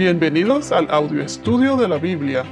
Bienvenidos al audio estudio de la Biblia.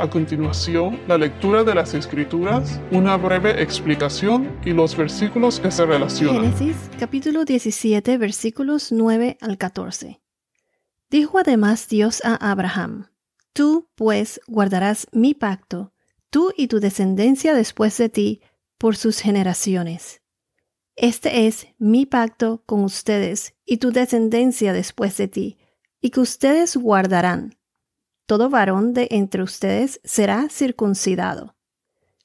A continuación, la lectura de las Escrituras, una breve explicación y los versículos que se relacionan. Génesis capítulo 17 versículos 9 al 14. Dijo además Dios a Abraham, Tú, pues, guardarás mi pacto, tú y tu descendencia después de ti, por sus generaciones. Este es mi pacto con ustedes y tu descendencia después de ti y que ustedes guardarán. Todo varón de entre ustedes será circuncidado.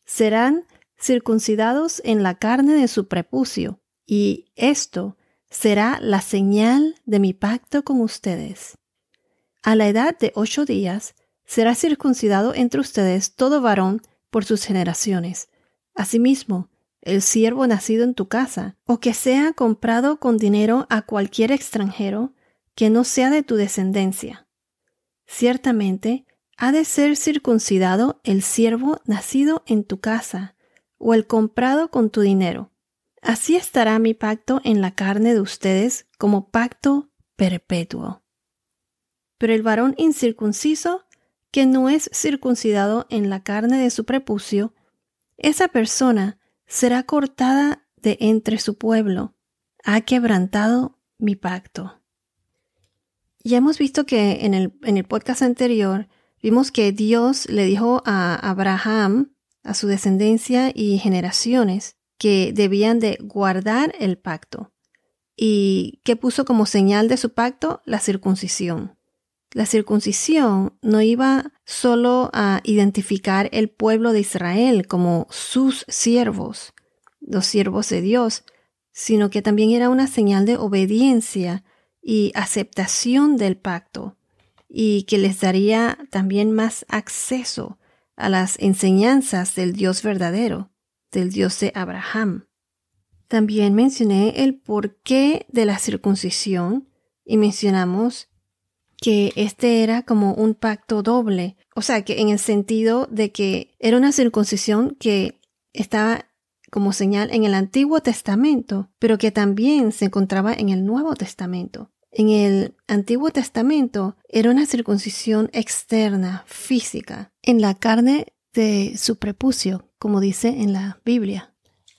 Serán circuncidados en la carne de su prepucio, y esto será la señal de mi pacto con ustedes. A la edad de ocho días será circuncidado entre ustedes todo varón por sus generaciones. Asimismo, el siervo nacido en tu casa, o que sea comprado con dinero a cualquier extranjero, que no sea de tu descendencia. Ciertamente, ha de ser circuncidado el siervo nacido en tu casa, o el comprado con tu dinero. Así estará mi pacto en la carne de ustedes como pacto perpetuo. Pero el varón incircunciso, que no es circuncidado en la carne de su prepucio, esa persona será cortada de entre su pueblo, ha quebrantado mi pacto. Ya hemos visto que en el, en el podcast anterior vimos que Dios le dijo a Abraham, a su descendencia y generaciones, que debían de guardar el pacto y que puso como señal de su pacto la circuncisión. La circuncisión no iba solo a identificar el pueblo de Israel como sus siervos, los siervos de Dios, sino que también era una señal de obediencia y aceptación del pacto y que les daría también más acceso a las enseñanzas del Dios verdadero, del Dios de Abraham. También mencioné el porqué de la circuncisión y mencionamos que este era como un pacto doble, o sea, que en el sentido de que era una circuncisión que estaba como señal en el Antiguo Testamento, pero que también se encontraba en el Nuevo Testamento. En el Antiguo Testamento era una circuncisión externa, física, en la carne de su prepucio, como dice en la Biblia.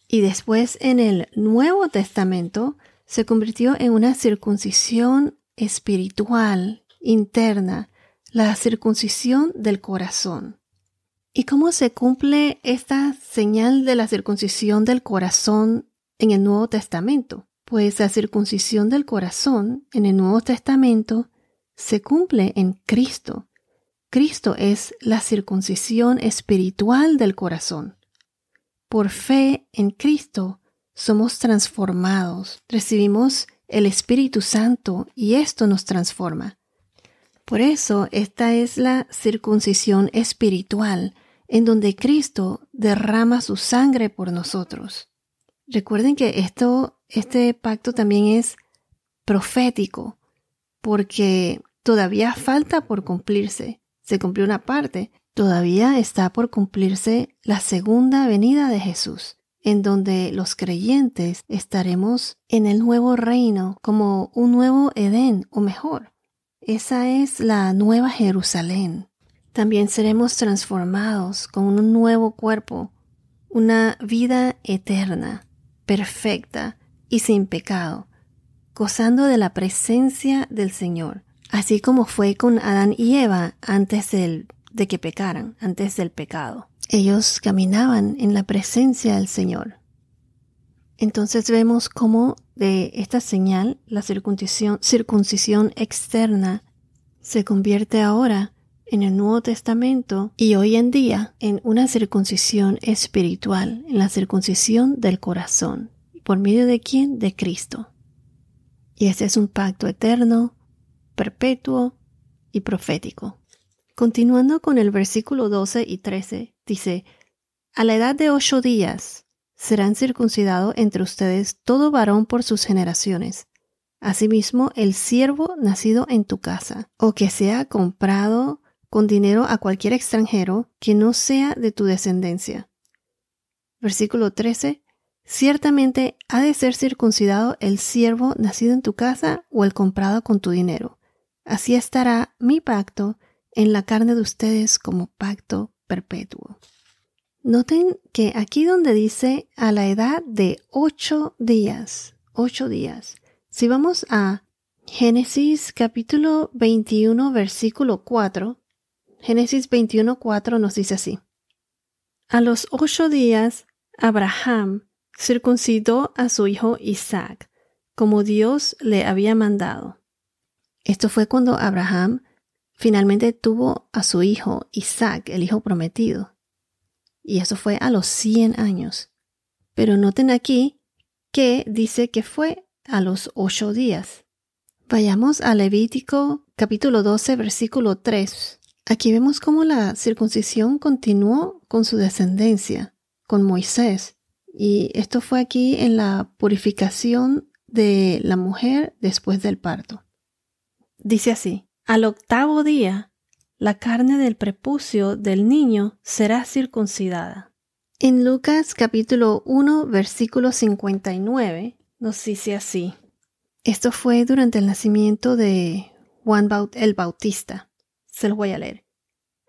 Y después en el Nuevo Testamento se convirtió en una circuncisión espiritual, interna, la circuncisión del corazón. ¿Y cómo se cumple esta señal de la circuncisión del corazón en el Nuevo Testamento? Pues la circuncisión del corazón en el Nuevo Testamento se cumple en Cristo. Cristo es la circuncisión espiritual del corazón. Por fe en Cristo somos transformados, recibimos el Espíritu Santo y esto nos transforma. Por eso esta es la circuncisión espiritual en donde Cristo derrama su sangre por nosotros. Recuerden que esto, este pacto también es profético, porque todavía falta por cumplirse. Se cumplió una parte, todavía está por cumplirse la segunda venida de Jesús, en donde los creyentes estaremos en el nuevo reino como un nuevo Edén o mejor. Esa es la nueva Jerusalén. También seremos transformados con un nuevo cuerpo, una vida eterna perfecta y sin pecado, gozando de la presencia del Señor, así como fue con Adán y Eva antes de que pecaran, antes del pecado. Ellos caminaban en la presencia del Señor. Entonces vemos cómo de esta señal, la circuncisión, circuncisión externa, se convierte ahora en el Nuevo Testamento y hoy en día en una circuncisión espiritual, en la circuncisión del corazón. ¿Por medio de quién? De Cristo. Y este es un pacto eterno, perpetuo y profético. Continuando con el versículo 12 y 13, dice, A la edad de ocho días serán circuncidados entre ustedes todo varón por sus generaciones. Asimismo, el siervo nacido en tu casa, o que sea comprado con dinero a cualquier extranjero que no sea de tu descendencia. Versículo 13. Ciertamente ha de ser circuncidado el siervo nacido en tu casa o el comprado con tu dinero. Así estará mi pacto en la carne de ustedes como pacto perpetuo. Noten que aquí donde dice a la edad de ocho días, ocho días, si vamos a Génesis capítulo 21 versículo 4, Génesis 21 4 nos dice así. A los ocho días, Abraham circuncidó a su hijo Isaac, como Dios le había mandado. Esto fue cuando Abraham finalmente tuvo a su hijo Isaac, el hijo prometido. Y eso fue a los 100 años. Pero noten aquí que dice que fue a los ocho días. Vayamos a Levítico capítulo 12 versículo 3. Aquí vemos cómo la circuncisión continuó con su descendencia, con Moisés. Y esto fue aquí en la purificación de la mujer después del parto. Dice así, al octavo día, la carne del prepucio del niño será circuncidada. En Lucas capítulo 1 versículo 59 nos dice así. Esto fue durante el nacimiento de Juan el Bautista. Se los voy a leer.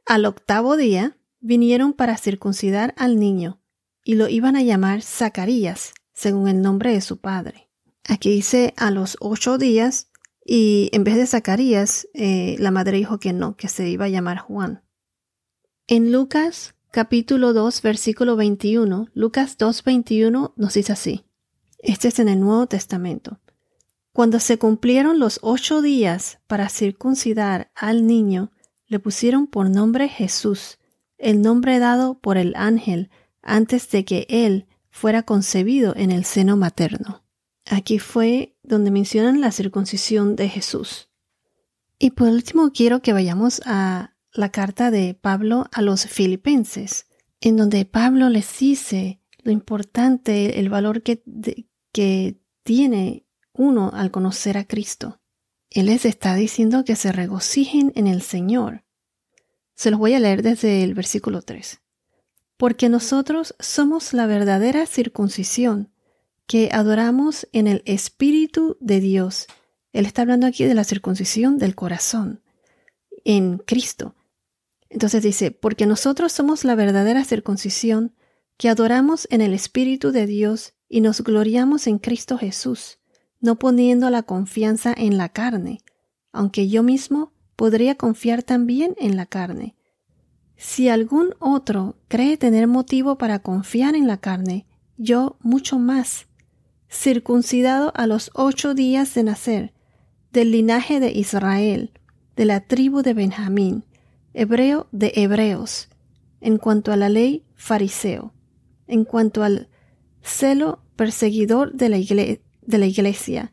Al octavo día vinieron para circuncidar al niño y lo iban a llamar Zacarías, según el nombre de su padre. Aquí dice a los ocho días y en vez de Zacarías, eh, la madre dijo que no, que se iba a llamar Juan. En Lucas capítulo 2 versículo 21, Lucas 2 21 nos dice así. Este es en el Nuevo Testamento. Cuando se cumplieron los ocho días para circuncidar al niño, le pusieron por nombre Jesús, el nombre dado por el ángel antes de que él fuera concebido en el seno materno. Aquí fue donde mencionan la circuncisión de Jesús. Y por último quiero que vayamos a la carta de Pablo a los filipenses, en donde Pablo les dice lo importante, el valor que, tiene uno al conocer a Cristo. Él les está diciendo que se regocijen en el Señor. Se los voy a leer desde el versículo 3. Porque nosotros somos la verdadera circuncisión que adoramos en el Espíritu de Dios. Él está hablando aquí de la circuncisión del corazón en Cristo. Entonces dice, porque nosotros somos la verdadera circuncisión que adoramos en el Espíritu de Dios y nos gloriamos en Cristo Jesús, no poniendo la confianza en la carne, aunque yo mismo podría confiar también en la carne. Si algún otro cree tener motivo para confiar en la carne, yo mucho más circuncidado a los ocho días de nacer, del linaje de Israel, de la tribu de Benjamín, hebreo de hebreos, en cuanto a la ley, fariseo, en cuanto al celo, perseguidor de la, de la iglesia,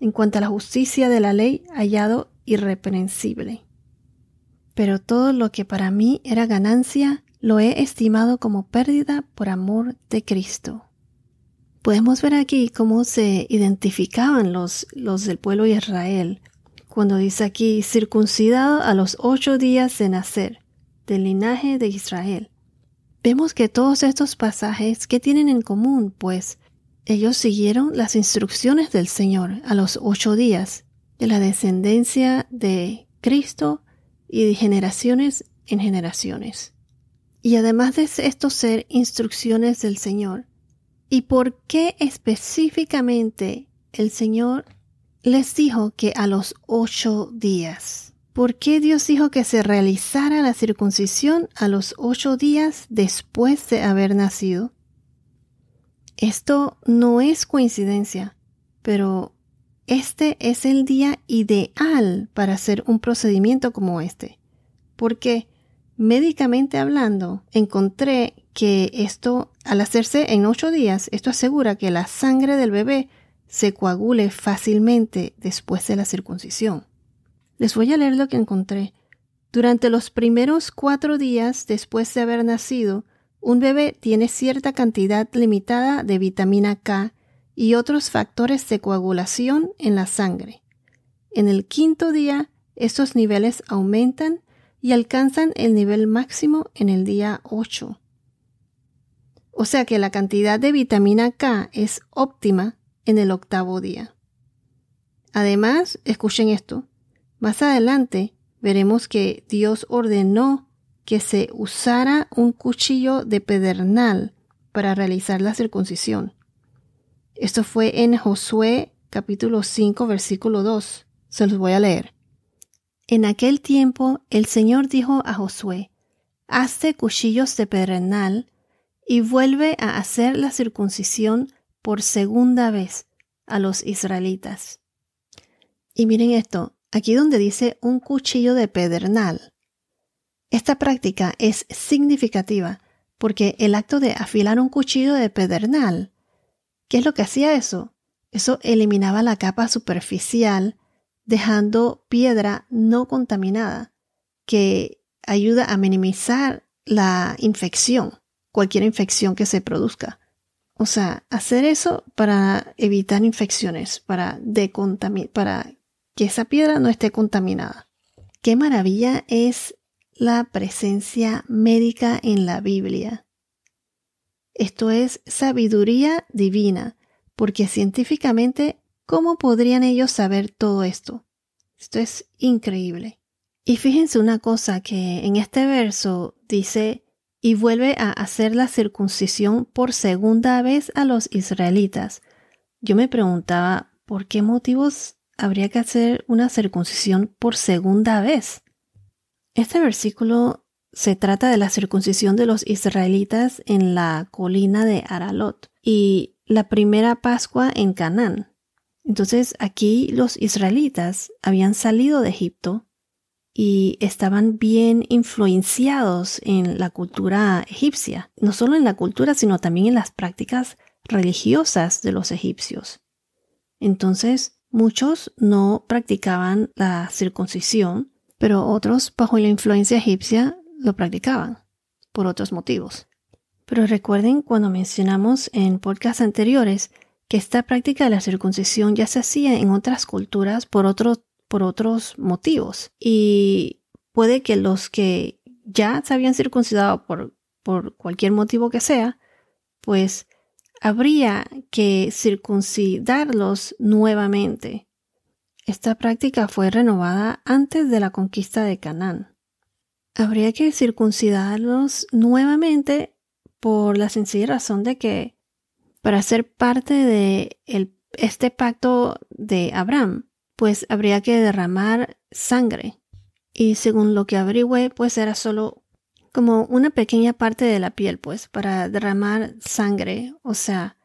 en cuanto a la justicia de la ley, hallado irreprensible. Pero todo lo que para mí era ganancia, lo he estimado como pérdida por amor de Cristo Podemos ver aquí cómo se identificaban los, los del pueblo de Israel cuando dice aquí circuncidado a los ocho días de nacer, del linaje de Israel. Vemos que todos estos pasajes, ¿qué tienen en común? Pues ellos siguieron las instrucciones del Señor a los ocho días, de la descendencia de Cristo y de generaciones en generaciones. Y además de estos ser instrucciones del Señor, ¿Y por qué específicamente el Señor les dijo que a los ocho días? ¿Por qué Dios dijo que se realizara la circuncisión a los ocho días después de haber nacido? Esto no es coincidencia, pero este es el día ideal para hacer un procedimiento como este, porque médicamente hablando encontré que esto, al hacerse en ocho días, esto asegura que la sangre del bebé se coagule fácilmente después de la circuncisión. Les voy a leer lo que encontré. Durante los primeros cuatro días después de haber nacido, un bebé tiene cierta cantidad limitada de vitamina K y otros factores de coagulación en la sangre. En el quinto día, estos niveles aumentan y alcanzan el nivel máximo en el día 8. O sea que la cantidad de vitamina K es óptima en el octavo día. Además, escuchen esto, Más adelante veremos que Dios ordenó que se usara un cuchillo de pedernal para realizar la circuncisión. Esto fue en Josué capítulo 5 versículo 2. Se los voy a leer. En aquel tiempo el Señor dijo a Josué, Hazte cuchillos de pedernal y vuelve a hacer la circuncisión por segunda vez a los israelitas. Y miren esto, aquí donde dice un cuchillo de pedernal. Esta práctica es significativa porque el acto de afilar un cuchillo de pedernal, ¿qué es lo que hacía eso? Eso eliminaba la capa superficial, dejando piedra no contaminada, que ayuda a minimizar la infección, cualquier infección que se produzca. O sea, hacer eso para evitar infecciones, para, para que esa piedra no esté contaminada. Qué maravilla es la presencia médica en la Biblia. Esto es sabiduría divina, porque científicamente, ¿cómo podrían ellos saber todo esto? Esto es increíble. Y fíjense una cosa que en este verso dice, y vuelve a hacer la circuncisión por segunda vez a los israelitas. Yo me preguntaba, ¿por qué motivos habría que hacer una circuncisión por segunda vez? Este versículo se trata de la circuncisión de los israelitas en la colina de Aralot y la primera Pascua en Canaán. Entonces aquí los israelitas habían salido de Egipto y estaban bien influenciados en la cultura egipcia, no solo en la cultura, sino también en las prácticas religiosas de los egipcios. Entonces, muchos no practicaban la circuncisión pero otros bajo la influencia egipcia lo practicaban por otros motivos. Pero recuerden cuando mencionamos en podcasts anteriores que esta práctica de la circuncisión ya se hacía en otras culturas por, por otros motivos. Y puede que los que ya se habían circuncidado por, por cualquier motivo que sea, pues habría que circuncidarlos nuevamente esta práctica fue renovada antes de la conquista de Canaán. Habría que circuncidarlos nuevamente por la sencilla razón de que para ser parte de este pacto de Abraham, pues habría que derramar sangre. Y según lo que averigüé, pues era solo como una pequeña parte de la piel, pues, para derramar sangre, o sea,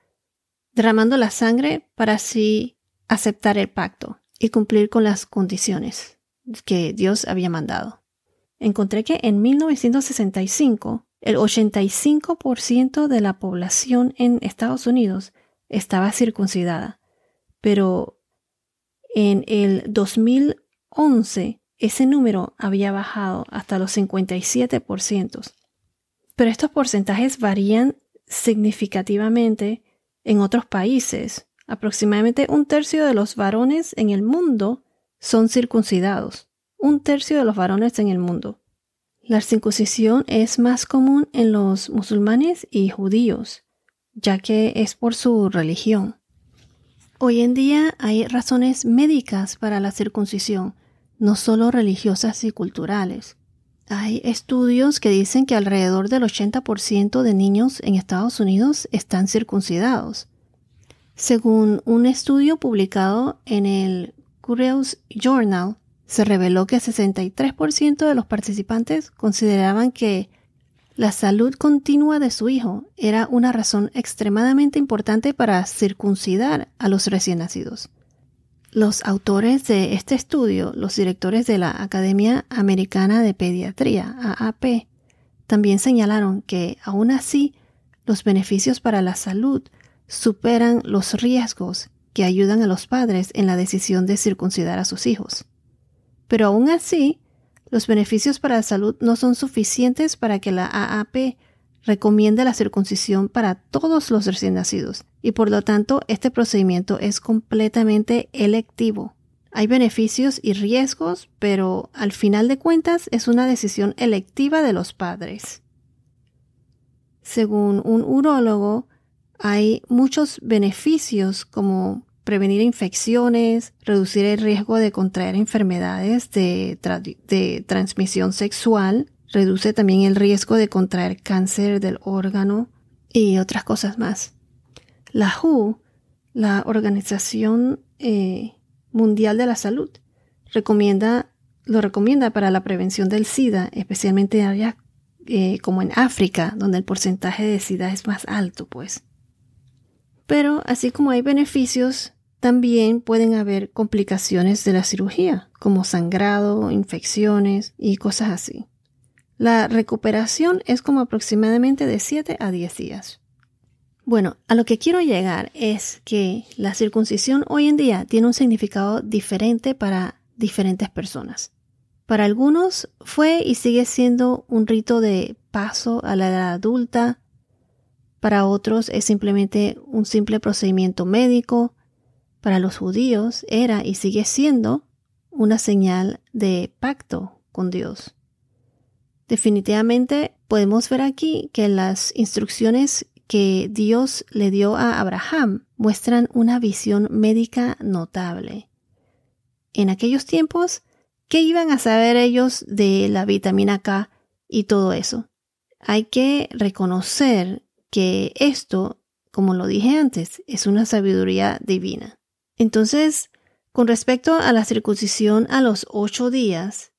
derramando la sangre para así aceptar el pacto y cumplir con las condiciones que Dios había mandado. Encontré que en 1965 el 85% de la población en Estados Unidos estaba circuncidada, pero en el 2011 ese número había bajado hasta los 57%. Pero estos porcentajes varían significativamente en otros países Aproximadamente un tercio de los varones en el mundo son circuncidados. Un tercio de los varones en el mundo. La circuncisión es más común en los musulmanes y judíos, ya que es por su religión. Hoy en día hay razones médicas para la circuncisión, no solo religiosas y culturales. Hay estudios que dicen que alrededor del 80% de niños en Estados Unidos están circuncidados. Según un estudio publicado en el Curious Journal, se reveló que 63% de los participantes consideraban que la salud continua de su hijo era una razón extremadamente importante para circuncidar a los recién nacidos. Los autores de este estudio, los directores de la Academia Americana de Pediatría, AAP, también señalaron que aún así los beneficios para la salud superan los riesgos que ayudan a los padres en la decisión de circuncidar a sus hijos. Pero aún así, los beneficios para la salud no son suficientes para que la AAP recomiende la circuncisión para todos los recién nacidos y por lo tanto este procedimiento es completamente electivo. Hay beneficios y riesgos, pero al final de cuentas es una decisión electiva de los padres. Según un urólogo, hay muchos beneficios como prevenir infecciones, reducir el riesgo de contraer enfermedades de, transmisión sexual, reduce también el riesgo de contraer cáncer del órgano y otras cosas más. La WHO, la Organización eh, Mundial de la Salud, recomienda, lo recomienda para la prevención del SIDA, especialmente en áreas eh, como en África, donde el porcentaje de SIDA es más alto, pues. Pero así como hay beneficios, también pueden haber complicaciones de la cirugía, como sangrado, infecciones y cosas así. La recuperación es como aproximadamente de 7 a 10 días. Bueno, a lo que quiero llegar es que la circuncisión hoy en día tiene un significado diferente para diferentes personas. Para algunos fue y sigue siendo un rito de paso a la edad adulta, para otros es simplemente un simple procedimiento médico. Para los judíos era y sigue siendo una señal de pacto con Dios. Definitivamente podemos ver aquí que las instrucciones que Dios le dio a Abraham muestran una visión médica notable. En aquellos tiempos, ¿qué iban a saber ellos de la vitamina K y todo eso? Hay que reconocer que esto, como lo dije antes, es una sabiduría divina. Entonces, con respecto a la circuncisión a los ocho días,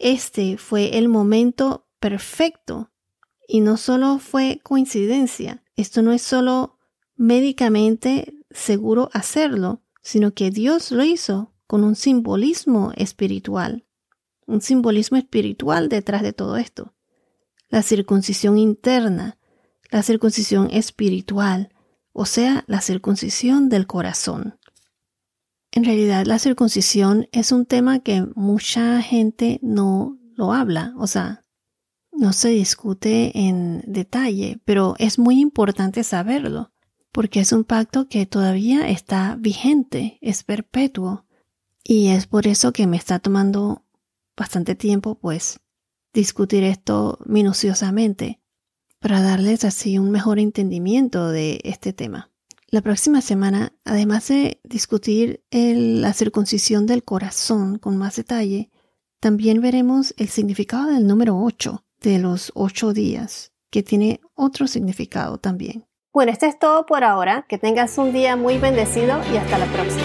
este fue el momento perfecto y no solo fue coincidencia, esto no es solo médicamente seguro hacerlo, sino que Dios lo hizo con un simbolismo espiritual, un simbolismo espiritual detrás de todo esto. La circuncisión interna, la circuncisión espiritual, o sea, la circuncisión del corazón. En realidad, la circuncisión es un tema que mucha gente no lo habla, o sea, no se discute en detalle, pero es muy importante saberlo, porque es un pacto que todavía está vigente, es perpetuo, y es por eso que me está tomando bastante tiempo, pues, discutir esto minuciosamente, para darles así un mejor entendimiento de este tema. La próxima semana, además de discutir la circuncisión del corazón con más detalle, también veremos el significado del número 8 de los 8 días, que tiene otro significado también. Bueno, esto es todo por ahora. Que tengas un día muy bendecido y hasta la próxima.